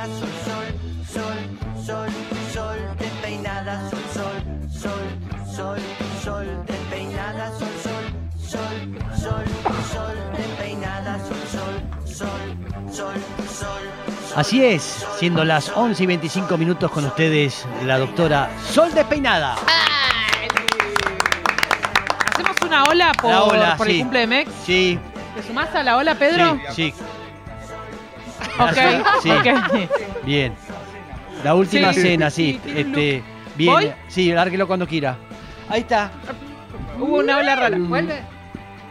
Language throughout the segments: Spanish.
despeinada, sol, sol, sol, sol, sol, despeinada, sol, sol, sol, sol, sol, despeinada, sol, sol, sol, sol, sol, despeinada, sol, sol, sol, sol, sol. Así es, siendo las 11 y 25 minutos con ustedes, la doctora Sol Despeinada. Hacemos una ola por, La ola, por el sí. cumple de Mex. Sí, ¿Te sumás a la ola, Pedro? sí, sí, Ok, Sí. ok. bien. La última Sí, cena, sí, Este, bien. ¿Voy? Sí, lárguelo cuando quiera. Ahí está. Hubo una ola rara. Mm. Vuelve.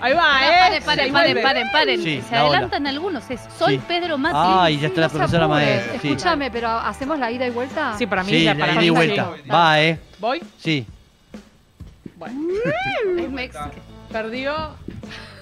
Ahí va, Pará, ¿eh? paren, paren, paren, paren, paren. Sí, Se ola. adelantan algunos. Es Sol Sí. Pedro Mati. Ay, ya está la No profesora apuren. maestra. Sí, Escúchame, pero ¿hacemos la ida y vuelta? Sí, para mí sí ya la para ida y sí. vuelta. Va, ¿eh? ¿Voy? Sí. Bueno. Es Mex. Perdió.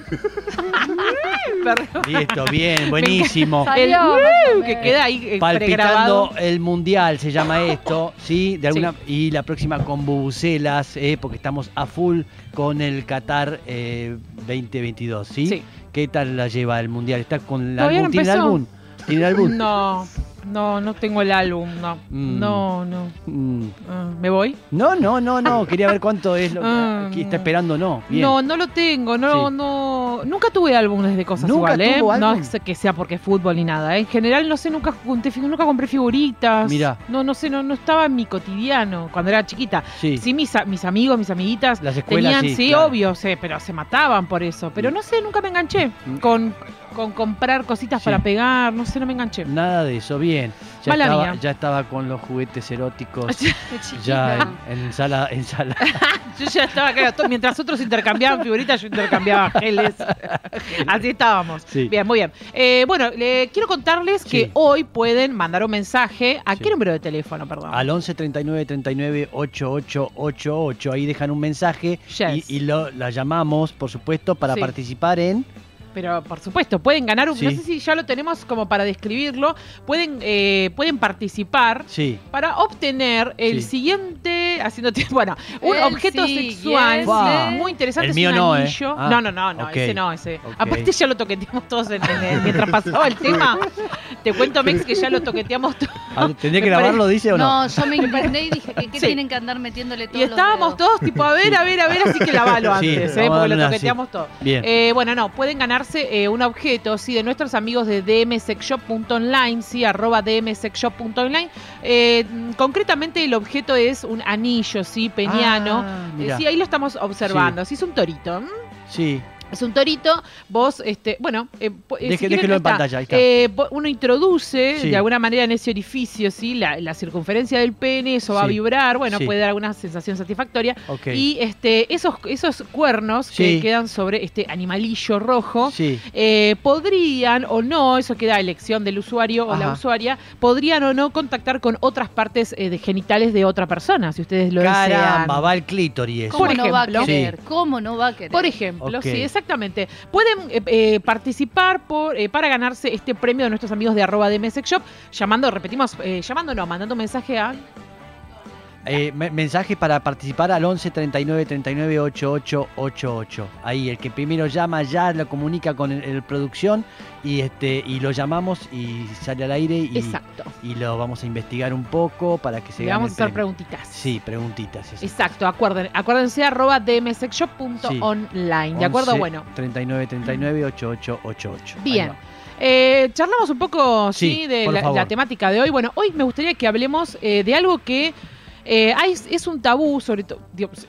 Listo, bien, buenísimo. El uh, que queda ahí eh, Palpitando el mundial se llama esto, ¿sí? De alguna, Y la próxima con bubucelas, ¿eh? porque estamos a full con el Qatar eh, 2022, ¿sí? Sí. ¿Qué tal la lleva el mundial? ¿Está con el ¿Todavía álbum? no ¿Tiene álbum? ¿Tiene álbum? No, no, no tengo el álbum, no. Mm. No, no. Mm. Ah, ¿Me voy? No, no, no, no. Quería ver cuánto es lo que Ah, aquí está no. esperando, no. Bien. No, no lo tengo, no, Sí. no. Nunca tuve álbumes de cosas ¿Nunca igual, ¿eh? tuvo No álbum? es que sea porque es fútbol ni nada. ¿eh? En general, no sé, nunca junté, nunca compré figuritas. Mirá. No, no sé, no, no estaba en mi cotidiano cuando era chiquita. Sí. Sí, mis, amigos, mis amiguitas Las escuelas, tenían, sí, sí, claro. obvio, sé, pero se mataban por eso. Pero no sé, nunca me enganché Mm. con, con comprar cositas Sí. para pegar, no sé, no me enganché. Nada de eso, bien. Ya Mala estaba, mía. ya estaba con los juguetes eróticos. Ya en, en sala, en sala. Yo ya estaba, claro, to- mientras otros intercambiaban figuritas, yo intercambiaba geles. Así estábamos. Sí. Bien, muy bien. Eh, bueno, le quiero contarles que hoy pueden mandar un mensaje. ¿A qué número de teléfono, perdón? Al 11 39 39 8888. Ahí dejan un mensaje Yes. y, y lo, la llamamos, por supuesto, para participar en. Pero por supuesto, pueden ganar un. Sí. No sé si ya lo tenemos como para describirlo. Pueden, eh, pueden participar Sí. para obtener el Sí. siguiente. Haciéndote. Bueno, un El objeto sexual Wow. muy interesante. El es mío un no, ¿eh? anillo. Ah, no, no, no, ese no, ese. Ok. Aparte ya lo toqueteamos todos en- mientras pasaba el tema. Te cuento, Mex, que ya lo toqueteamos todos. Ah, ¿Tendría que grabarlo, dice o no? No, yo me indigné y dije que qué Sí. tienen que andar metiéndole todo. Y estábamos todos tipo, a ver, a ver, a ver, así que lavalo antes, ¿eh? porque lo toqueteamos todo. Bien. Eh, bueno, no, pueden eh, un objeto, sí, de nuestros amigos de dmsexshop.online, sí, arroba dmsexshop.online. Eh, concretamente el objeto es un anillo, sí, peñano. Ah, Eh, sí, ahí lo estamos observando. Sí, es un torito. ¿m? Sí. Es un torito, vos, este, bueno, eh, eh, Deje- si quieren, déjelo en está. pantalla, ahí está. Eh, uno introduce Sí. de alguna manera en ese orificio, ¿sí? La, la circunferencia del pene, eso va a vibrar, bueno, Sí. puede dar alguna sensación satisfactoria. Y este, esos, esos cuernos que quedan sobre este animalillo rojo. Sí. eh, podrían o no, eso queda a elección del usuario o la usuaria, podrían o no contactar con otras partes eh, de genitales de otra persona, si ustedes lo desean. Caramba, va el clítoris. ¿Cómo Por no va a ejemplo. querer? Sí. ¿Cómo no va a querer? Por ejemplo, Ok. sí, exactamente. Pueden eh, eh, participar por, eh, para ganarse este premio de nuestros amigos de arroba de Shop, llamando, repetimos, eh, llamando no, mandando mensaje a... Eh, me- mensaje para participar al 11 39 39 8888. Ahí el que primero llama ya lo comunica con el, el producción y este y lo llamamos y sale al aire y, Exacto. y lo vamos a investigar un poco para que se Le vamos a hacer preguntitas. Sí, preguntitas. eso. Exacto, acuerden, acuérdense arroba dmsexshop.online. ¿De acuerdo? 11 Bueno. 39 39 8888. Ahí Bien. va. Eh, charlamos un poco, sí, Sí, de la temática de hoy. Bueno, hoy me gustaría que hablemos eh, de algo que eh, hay- es un tabú, sobre todo,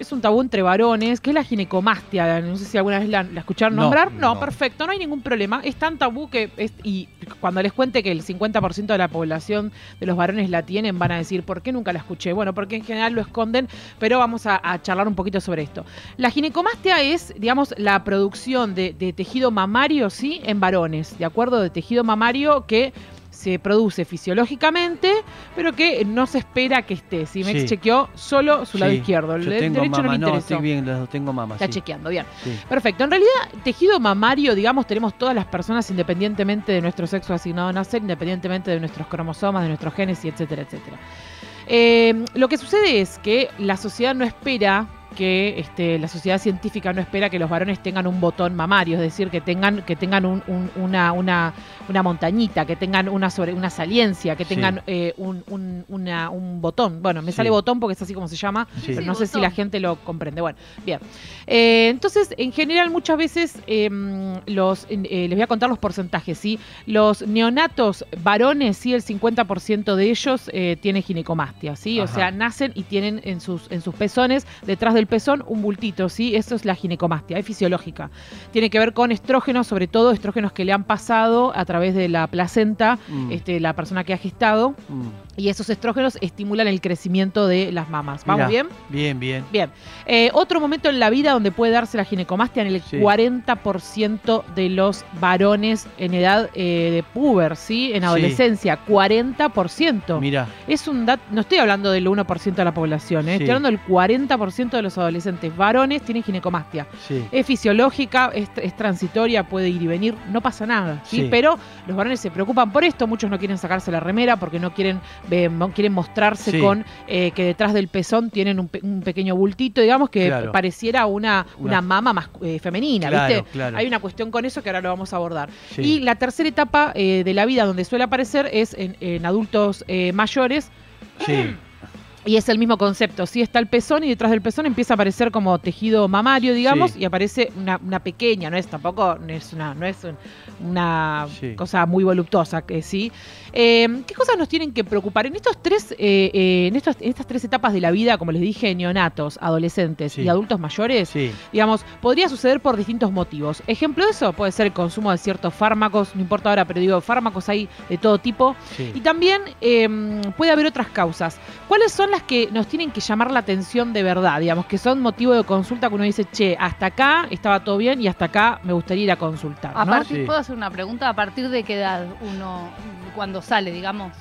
es un tabú entre varones, que es la ginecomastia. No sé si alguna vez la, la escucharon No, nombrar. No, no. perfecto, no hay ningún problema. Es tan tabú que, es, y cuando les cuente que el 50% de la población de los varones la tienen, van a decir, ¿por qué nunca la escuché? Bueno, porque en general lo esconden, pero vamos a, a charlar un poquito sobre esto. La ginecomastia es, digamos, la producción de, de tejido mamario, ¿sí? En varones, ¿de acuerdo? De tejido mamario que se produce fisiológicamente, pero que no se espera que esté. Si me Sí. chequeó solo su lado Sí, izquierdo, el yo tengo derecho mama, no me no, interesó. estoy bien, los tengo mamá. Está sí. chequeando, bien. Perfecto. En realidad, tejido mamario, digamos, tenemos todas las personas independientemente de nuestro sexo asignado a nacer, independientemente de nuestros cromosomas, de nuestros genes y etcétera, etcétera. Eh, lo que sucede es que la sociedad no espera que este, la sociedad científica no espera que los varones tengan un botón mamario, es decir, que tengan, que tengan un- un- una, una, una montañita, que tengan una sobre una saliencia, que Sí. tengan eh, un, un- una- un botón. Bueno, me Sí. sale botón porque es así como se llama, Sí. pero no sé si la gente lo comprende. Bueno, bien. Eh, entonces, en general, muchas veces eh, los, eh, les voy a contar los porcentajes, ¿sí? Los neonatos varones, sí, el 50% de ellos eh, tiene ginecomastia, ¿sí? O sea, nacen y tienen en sus, en sus pezones, detrás del pezón, un bultito, ¿sí? Eso es la ginecomastia, es fisiológica. Tiene que ver con estrógenos, sobre todo estrógenos que le han pasado a través de la placenta, Mm. este, la persona que ha gestado, Mm. Y esos estrógenos estimulan el crecimiento de las mamas. ¿Vamos Mirá, bien? Bien, bien. Bien. Eh, otro momento en la vida donde puede darse la ginecomastia en el Sí. 40% de los varones en edad eh, de puber, ¿sí? En Sí. adolescencia, 40%. Mira, Es un dato, no estoy hablando del 1% de la población, ¿eh? Sí. estoy hablando del 40% de los adolescentes varones tienen ginecomastia. sí. Es fisiológica, es, es transitoria, puede ir y venir, no pasa nada. Sí. Pero los varones se preocupan por esto, muchos no quieren sacarse la remera porque no quieren, eh, quieren mostrarse Sí. con eh, que detrás del pezón tienen un, pe- un pequeño bultito, digamos, que Claro. pareciera una, una, Una- mama más eh, femenina, Claro, ¿viste? claro. Hay una cuestión con eso que ahora lo vamos a abordar. Sí. Y la tercera etapa eh, de la vida donde suele aparecer es en, en adultos mayores Sí. Y es el mismo concepto, sí está el pezón y detrás del pezón empieza a aparecer como tejido mamario, digamos, Sí. y aparece una, una pequeña, no es tampoco, no es una, no es un- una Sí. cosa muy voluptuosa, que sí. Eh, ¿Qué cosas nos tienen que preocupar? En estos tres, eh, eh, en, estos, en estas tres etapas de la vida, como les dije, neonatos, adolescentes Sí. y adultos mayores, digamos, podría suceder por distintos motivos. Ejemplo de eso puede ser el consumo de ciertos fármacos, no importa ahora, pero digo, fármacos hay de todo tipo. Y también eh, puede haber otras causas. ¿Cuáles son las que nos tienen que llamar la atención de verdad? Digamos, que son motivo de consulta que uno dice, che, hasta acá estaba todo bien y hasta acá me gustaría ir a consultar. A partir- Sí. ¿Puedo hacer una pregunta? ¿A partir de qué edad uno, cuando sale, digamos?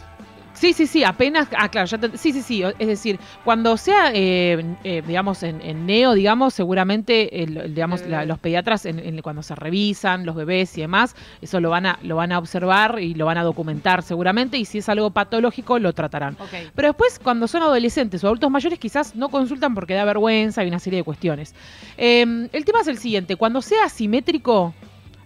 Sí, sí, sí, apenas. Ah, claro, ya te- sí, sí, sí. Es decir, cuando sea, eh, eh, digamos, en, en neo, digamos, seguramente, el- digamos, la- los pediatras, en- en- cuando se revisan los bebés y demás, eso lo van, a, lo van a observar y lo van a documentar seguramente. Y si es algo patológico, lo tratarán. Ok. Pero después, cuando son adolescentes o adultos mayores, quizás no consultan porque da vergüenza y una serie de cuestiones. Eh, el tema es el siguiente: cuando sea asimétrico,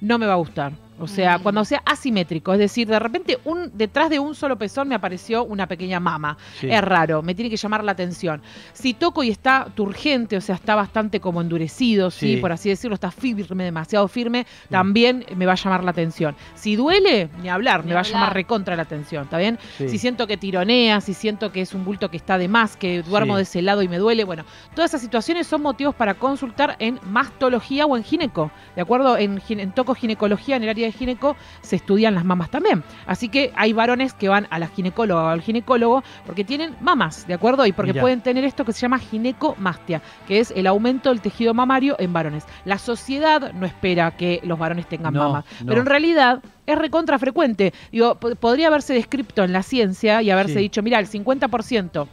no me va a gustar. O sea, Mm. cuando sea asimétrico, es decir, de repente un, detrás de un solo pezón me apareció una pequeña mama. Sí. Es raro, me tiene que llamar la atención. Si toco y está turgente, o sea, está bastante como endurecido, ¿sí? Sí. por así decirlo, está firme, demasiado firme, también me va a llamar la atención. Si duele, ni hablar, Ni me va a llamar recontra la atención, ¿está bien? Si siento que tironea, si siento que es un bulto que está de más, que duermo de ese lado y me duele, bueno, todas esas situaciones son motivos para consultar en mastología o en gineco, ¿de acuerdo? En, en tocoginecología, en el área de gineco, se estudian las mamas también. Así que hay varones que van a la ginecóloga o al ginecólogo porque tienen mamas, ¿de acuerdo? Y porque Mirá. pueden tener esto que se llama ginecomastia, que es el aumento del tejido mamario en varones. La sociedad no espera que los varones tengan No, mamas, no. pero en realidad es recontra frecuente. Digo, po- podría haberse descrito en la ciencia y haberse Sí. dicho, mira, el 50%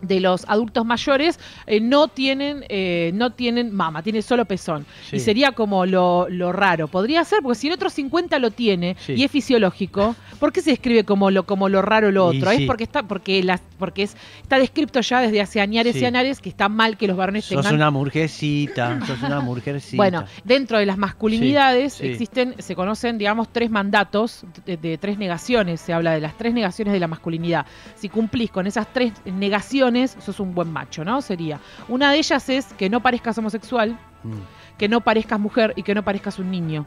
de los adultos mayores eh, no tienen eh, no tienen mama, tiene solo pezón. Sí. Y sería como lo, lo raro. Podría ser, porque si el otro 50 lo tiene Sí. y es fisiológico, ¿por qué se describe como lo, como lo raro lo Y otro? Es sí. porque está, porque las, porque es, está descrito ya desde hace añares y añares que está mal que los varones Sos tengan una mujercita, sos una mujercita. bueno, dentro de las masculinidades existen, se conocen, digamos, tres mandatos de, de tres negaciones. Se habla de las tres negaciones de la masculinidad. Si cumplís con esas tres negaciones, sos un buen macho, ¿no? Sería. Una de ellas es que no parezcas homosexual, Mm, que no parezcas mujer y que no parezcas un niño.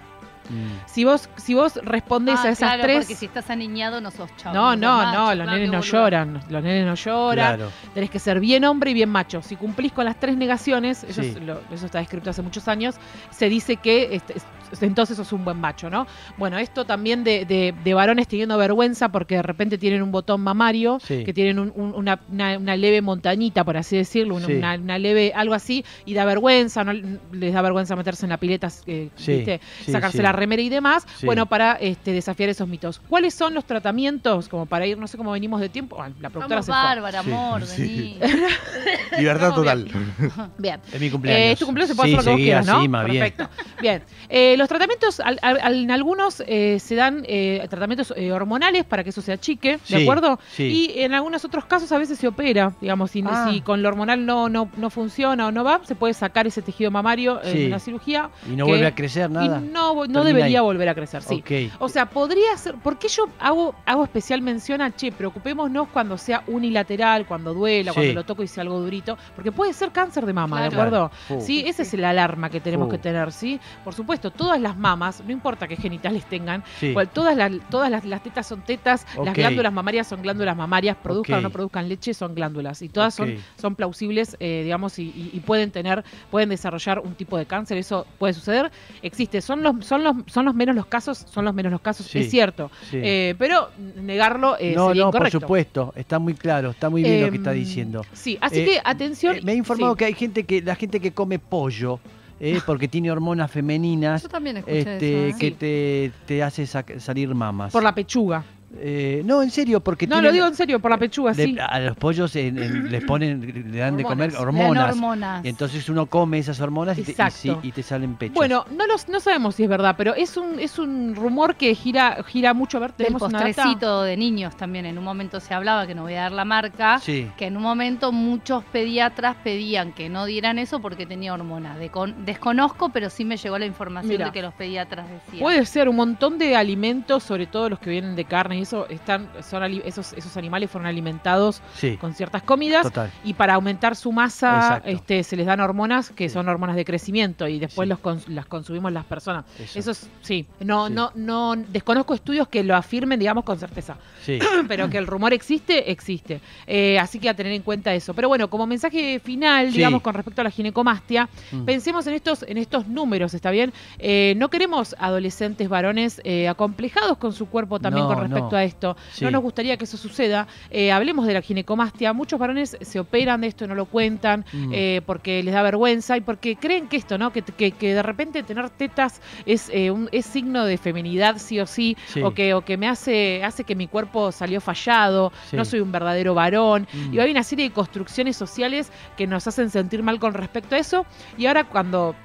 mm. Si vos, si vos respondés Ah, a esas claro, tres. porque si estás aniñado no sos chavo. No, no, macho, no, los claro, nenes no boludo. lloran, los nenes no lloran, Claro. tenés que ser bien hombre y bien macho. Si cumplís con las tres negaciones, eso, Sí. es lo- eso está descrito hace muchos años, se dice que este, es- entonces sos un buen macho, ¿no? Bueno, esto también de, de- de varones teniendo vergüenza porque de repente tienen un botón mamario, Sí. que tienen un- un- una, una- una leve montañita, por así decirlo, una, Sí. una- una leve, algo así, y da vergüenza, no les da vergüenza meterse en la pileta, eh, Sí, ¿viste? sí, sacarse sí. la remera y demás, Sí. bueno, para este, desafiar esos mitos. ¿Cuáles son los tratamientos, como para ir, no sé cómo venimos de tiempo? Ah, la productora Vamos, se fue. Bárbara, amor, Sí. vení. Libertad total. Bien. Es mi cumpleaños. Eh, es tu cumpleaños, se puede sí, hacer lo que vos quieras, ¿no? más bien. Perfecto. Bien. Eh, los tratamientos, al- al- al- en algunos eh, se dan eh, tratamientos eh, hormonales para que eso se achique, ¿de acuerdo? sí. Y en algunos otros casos a veces se opera, digamos, si, Ah. si con lo hormonal no, no, no funciona o no va, se puede sacar ese tejido mamario Sí. en una cirugía. Y no que- vuelve a crecer nada. Y no, no debería ahí. volver a crecer, sí. Ok. O sea, podría ser. ¿Por qué yo hago, hago especial mención a che, preocupémonos cuando sea unilateral, cuando duela, Sí. cuando lo toco y sea algo durito? Porque puede ser cáncer de mama, ¿de Claro. acuerdo? Fu. Sí, esa es la alarma que tenemos que tener, ¿sí? Por supuesto, todas las mamas, no importa qué genitales tengan, Sí. cual- todas, las, todas las, las tetas son tetas, las glándulas mamarias son glándulas mamarias, produzcan o no produzcan leche, son glándulas. Y todas son, son plausibles, eh, digamos, y, y- y pueden tener, pueden desarrollar un tipo de cáncer. Eso puede suceder. Existe. Son los, son los, son los menos los casos, son los menos los casos, Sí. es cierto. Sí. Eh, pero negarlo eh, no, sería no, por incorrecto. supuesto. Está muy claro. Está muy bien lo que está Em, diciendo. Sí, así Eh, que atención. Eh, me he informado que hay gente que la gente que come pollo eh, porque tiene hormonas femeninas Yo también escuché este, eso. ¿eh? que Sí. te, te hace sac- salir mamas. Por la pechuga. Eh, no, en serio, porque No, tienen- lo digo en serio, por la pechuga, le- sí. a los pollos en- en- les ponen, le dan de comer Hormonas. Le dan hormonas. hormonas. Y entonces uno come esas hormonas y te, y, Exacto. sí, y te salen pechos. Bueno, no los, no sabemos si es verdad, pero es un, es un rumor que gira, gira mucho. A ver, tenemos una data. postrecito de niños también. En un momento se hablaba, que no voy a dar la marca, sí. que en un momento muchos pediatras pedían que no dieran eso porque tenía hormonas. De con- desconozco, pero sí me llegó la información Mira. de que los pediatras decían. Puede ser un montón de alimentos, sobre todo los que vienen de carne y eso, están, son esos, esos animales fueron alimentados Sí, con ciertas comidas total. y para aumentar su masa Exacto. este, se les dan hormonas que Sí. son hormonas de crecimiento y después Sí. los cons- las consumimos las personas. Eso. Eso es, sí, no, no, no, desconozco estudios que lo afirmen, digamos, con certeza. Pero que el rumor existe, existe. Eh, así que a tener en cuenta eso. Pero bueno, como mensaje final, digamos, con respecto a la ginecomastia, Mm. pensemos en estos, en estos números, ¿está bien? Eh, no queremos adolescentes varones eh, acomplejados con su cuerpo también No, con respecto no. A esto. Sí. No nos gustaría que eso suceda. Eh, hablemos de la ginecomastia. Muchos varones se operan de esto no lo cuentan Mm. eh, porque les da vergüenza y porque creen que esto, ¿no? Que, que- que de repente tener tetas es, eh, un, es signo de feminidad sí o sí, Sí. o que, o que me hace, hace que mi cuerpo salió fallado, Sí. no soy un verdadero varón. Mm. Y hay una serie de construcciones sociales que nos hacen sentir mal con respecto a eso. Y ahora cuando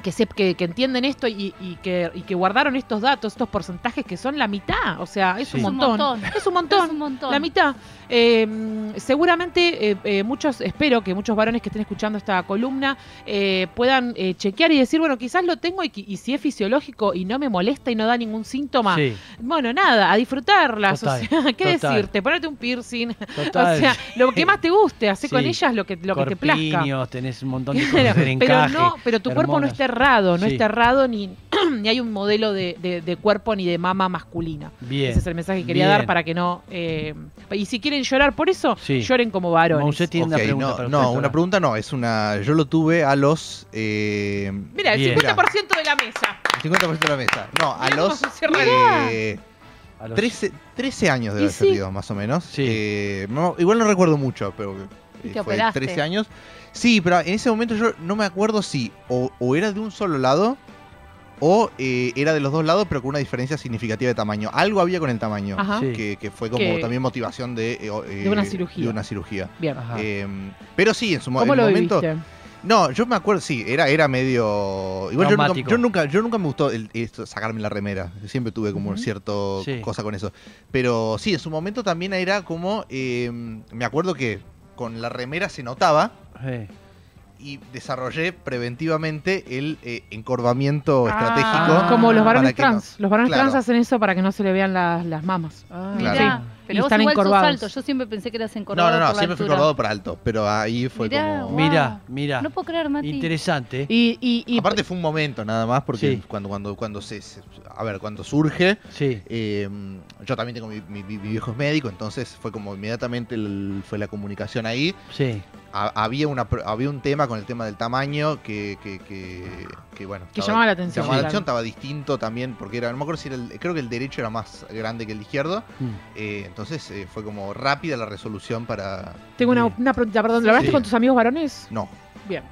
que, se, que, que entienden esto y, y que, y que guardaron estos datos, estos porcentajes que son la mitad, o sea, es Sí. un Es un montón. Es un montón. Es un montón. La mitad. Eh, seguramente eh, eh, muchos, espero que muchos varones que estén escuchando esta columna eh, puedan chequear y decir, bueno, quizás lo tengo y, si es fisiológico y no me molesta y no da ningún síntoma, Sí, bueno, nada, a disfrutarlas. Total, o sea, ¿qué total. decirte? Ponerte un piercing. total. O sea, lo que más te guste, hacer con Sí. ellas lo que, lo que te plazca. Tenés un montón de cosas pero encaje, no, pero tu cuerpo no está errado, no Sí. está errado ni, ni hay un modelo de, de- de cuerpo ni de mama masculina. Bien. Ese es el mensaje que quería bien. dar para que no. eh, y si quieren llorar por eso, Sí. lloren como varones. Monse tiene una Ok, pregunta no, para no, usted, una pregunta no, es una. Yo lo tuve a los. Eh, Mira, el Bien. 50% de la mesa. 50% de la mesa. No, a Mirá cómo los. se cierra eh, A los- 13, 13 años debe haber sí. más o menos. Sí. Eh, no, igual no recuerdo mucho, pero ¿Y eh, te fue operaste? 13 años. Sí, pero en ese momento yo no me acuerdo si o, o era de un solo lado o eh, era de los dos lados, pero con una diferencia significativa de tamaño. Algo había con el tamaño, Ajá. Sí. que, que fue como Que- también motivación de, eh, eh, De una cirugía. de una cirugía. Bien. Ajá. Eh, pero sí, en su mo- ¿Cómo en lo momento. viviste? No, yo me acuerdo, sí, era, era medio. Igual yo nunca, yo nunca, yo nunca me gustó el- esto, sacarme la remera. Siempre tuve como Ujú. cierto Sí. cosa con eso. Pero sí, en su momento también era como. eh, me acuerdo que con la remera se notaba Sí. y desarrollé preventivamente el eh, encorvamiento Ah, estratégico. como los para varones que no- trans. Los varones Claro. trans hacen eso para que no se le vean las, las mamas. Ah, Mirá, Claro. Y pero vos están igual sos encorvados. alto. Yo siempre pensé que eras No, encorvado no, no, por la siempre fui acordado por alto. Pero ahí fue Mirá, como. Wow. Mira, mira. No puedo creer, Mati. Interesante. Y, y, y- Aparte fue un momento nada más, porque Sí. cuando, cuando, cuando se, se- A ver, cuando surge. Sí. Eh, yo también tengo mi, mi- mi viejo es médico, entonces fue como inmediatamente el- fue la comunicación ahí. Sí. Ha- había una pro- había un tema con el tema del tamaño que, que, que- que, bueno Que estaba- llamaba la atención, llamaba la claro. atención, estaba distinto también porque era no me acuerdo si era el, creo que el derecho era más grande que el izquierdo Mm. eh, entonces eh, fue como rápida la resolución para tengo una, una pregunta, perdón. ¿Lo hablaste Sí. con tus amigos varones? no Bien.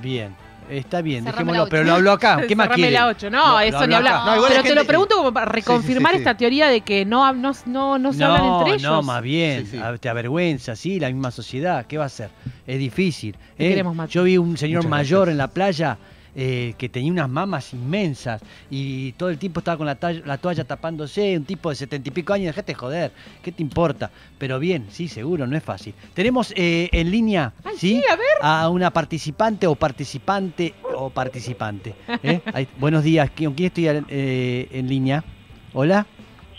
Bien. Está bien, Cerrame dejémoslo. la Pero lo hablo acá. ¿Qué más Cerrame quiere? la 8. No, eso ni hablar. No, igual Pero te lo pregunto como para reconfirmar sí, sí. esta teoría de que no, no, no, no se hablan entre ellos. no, más bien. Sí, sí. A- Te avergüenza, sí, la misma sociedad. ¿Qué va a hacer? Es difícil. Te ¿eh? queremos, Mati. Yo vi un señor Muchas mayor gracias. en la playa eh, que tenía unas mamas inmensas y todo el tiempo estaba con la, talla- la toalla tapándose, un tipo de setenta y pico años, dejate joder, ¿qué te importa? Pero bien, sí, seguro, no es fácil. Tenemos eh, en línea, Ay, ¿sí? sí, a ver. A una participante o participante o participante. ¿eh? Ahí- buenos días, ¿con quién estoy eh, en línea? Hola.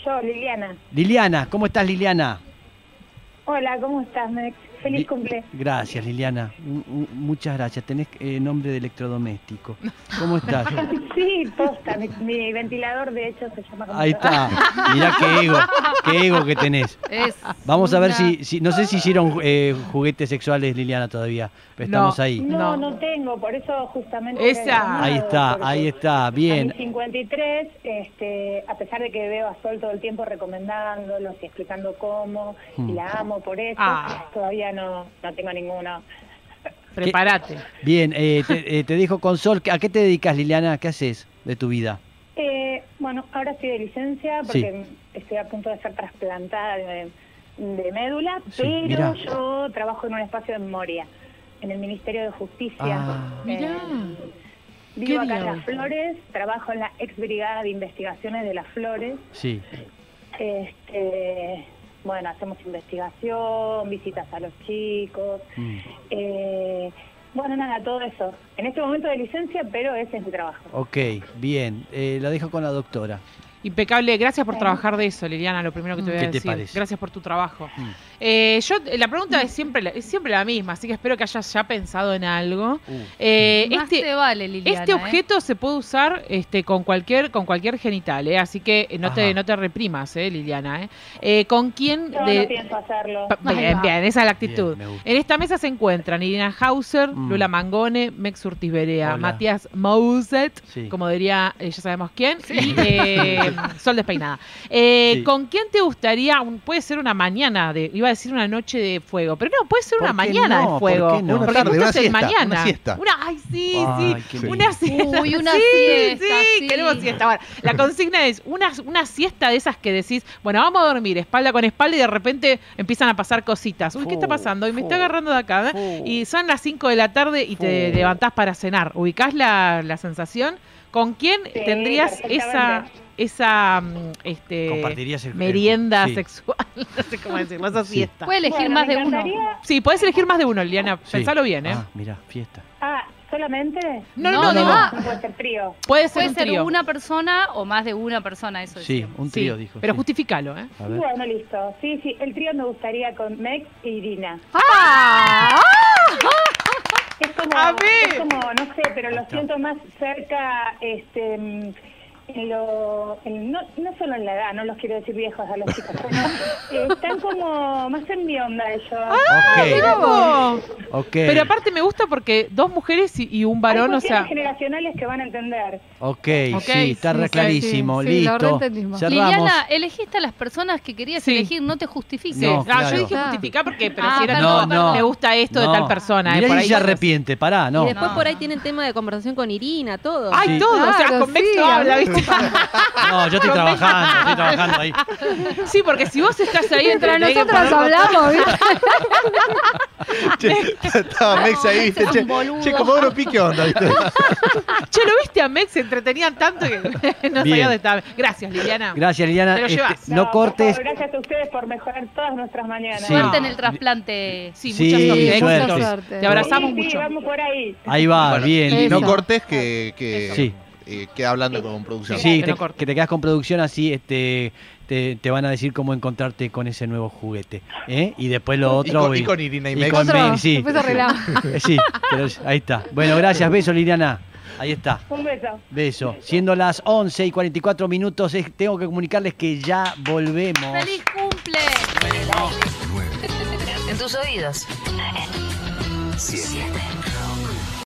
Yo, Liliana. Liliana, ¿cómo estás Liliana? Hola, ¿cómo estás, Mex? Feliz Li- cumple. Gracias, Liliana. Muchas gracias. Tenés eh, nombre de electrodoméstico. ¿Cómo estás? Sí, posta. Mi, mi ventilador, de hecho, se llama como Ahí está. Mirá qué ego, qué ego que tenés. Es Vamos a ver una- si, si- no sé si hicieron eh, juguetes sexuales, Liliana, todavía. Pero No. estamos ahí. No, No. no tengo, por eso justamente... Esa. Ahí está, ahí está, A bien. mis 53, este, a pesar de que veo a Sol todo el tiempo recomendándolos y explicando cómo, Hmm. y la amo por eso, Ah. todavía no, no tengo ninguno. Prepárate. Bien, eh, te, eh, te dejo con Sol. ¿A qué te dedicas, Liliana? ¿Qué haces de tu vida? Eh, bueno, ahora estoy de licencia porque estoy a punto de ser trasplantada de, de médula, Sí, pero mirá. yo trabajo en un espacio de memoria, en el Ministerio de Justicia. Ah. Mirá. Vivo ¿Qué acá en? Las Flores, trabajo en la ex brigada de investigaciones de Las Flores. Sí. Este, bueno, hacemos investigación, visitas a los chicos. Mm. eh, bueno, nada, todo eso. En este momento de licencia, pero ese es mi trabajo. Ok, bien. Eh, lo dejo con la doctora. Impecable, gracias por trabajar de eso, Liliana, lo primero que te voy a ¿Qué te decir. parece? Gracias por tu trabajo. Mm. Eh, yo, la pregunta es siempre, la- es siempre la misma, así que espero que hayas ya pensado en algo. Uh. Eh, Más este, te vale, Liliana. este ¿eh? objeto se puede usar este, con cualquier con cualquier genital, ¿eh? así que no te, no te reprimas, ¿eh, Liliana. ¿eh? Eh, ¿Con quién? Yo de- no pienso hacerlo. Pa- Bien, bien, esa es la actitud. Bien, en esta mesa se encuentran Irina Hauser, Mm. Lula Mangone, Mex Urtiz Berea, Hola. Matías Mouset, Sí. como diría, eh, ya sabemos quién, y eh, Sol Despeinada. Eh, Sí. ¿Con quién te gustaría? un- puede ser una mañana, de, iba a decir una noche de fuego, pero no, puede ser ¿Por una mañana no? de ¿Por fuego. qué no? Una Porque tarde, justo una es siesta, mañana. una siesta. Una- ay, sí, Ay, sí. qué Sí. Una siesta. Uy, una sí, siesta, Sí, sí. queremos siesta. Bueno, la consigna es una, una siesta de esas que decís, bueno, vamos a dormir espalda con espalda y de repente empiezan a pasar cositas. Uy, ¿qué está pasando? Y me está agarrando de acá. ¿eh? Y son las 5 de la tarde y te levantás para cenar. ¿Ubicás la, la sensación? ¿Con quién Sí, tendrías esa. Esa mm, este, Compartirías el- el- merienda sí. sexual? no sé cómo decirlo, esa Sí. siesta. Puede elegir Bueno, más de uno. Sí, podés elegir más de uno, Liliana. Sí. Pensalo bien, ¿eh? Ah, mira, fiesta. Ah, ¿solamente? No, no, No, no, no, puede ser frío. puede ser Puede un ser trío. una persona o más de una persona, eso Sí, decíamos. un Sí, trío dijo. Pero sí. justificalo, ¿eh? Bueno, listo. Sí, sí, el trío me gustaría con Mex y Irina. ¡Ah! Es como, A ver. es como, no sé, pero lo siento más cerca, este, mm, en lo, en- no, no solo en la edad, no los quiero decir viejos a los chicos, pero eh, están como más en mi onda ellos. Mirá ok. Pero aparte me gusta porque dos mujeres y, y un varón, Hay o sea, generacionales que van a entender. Ok, Ok, sí, está sí, re sí, clarísimo. sí, Listo. Liliana, elegiste a las personas que querías Sí. elegir, no te justifiques. No, Ah, claro. yo dije Ah. justificar porque pero Ah, si era no, me gusta esto de tal persona, Mirá eh, por si ahí se arrepiente, pará, no. Y después No. por ahí tienen tema de conversación con Irina, todo. Ay, Sí. todo, o sea, Claro, con Mex sí, no habla. No, yo estoy trabajando, estoy trabajando ahí. Sí, porque si vos estás ahí que nosotros hablamos, ¿viste? Che, estaba Mex ahí, viste. Che, che, como oro pique onda, viste. Che, ¿lo viste a Mex? Se entretenían tanto que no sabía Bien. dónde estaba. Gracias, Liliana. Gracias, Liliana. Te lo Este, llevas. no por cortes. favor, gracias a ustedes por mejorar todas nuestras mañanas. Sí. Suerte en el trasplante. Sí, Sí, mucha suerte. suerte. éxitos. Mucha suerte. Te abrazamos Sí, sí, mucho. vamos por ahí. Ahí va, Bueno, bien. Eso. No cortes que, que Sí. Eh, queda hablando con producción. Sí, Que te- que te quedas con producción así, este, te, te van a decir cómo encontrarte con ese nuevo juguete. ¿eh? Y después lo Y otro. con, y con Irina y, y con Otro, Mex, sí. Eh, Sí, pero ahí está. Bueno, gracias, beso Liliana. Ahí está. Un beso. Beso. Siendo las 11 y 44 minutos, es- tengo que comunicarles que ya volvemos. ¡Feliz cumple! En tus oídos. 7.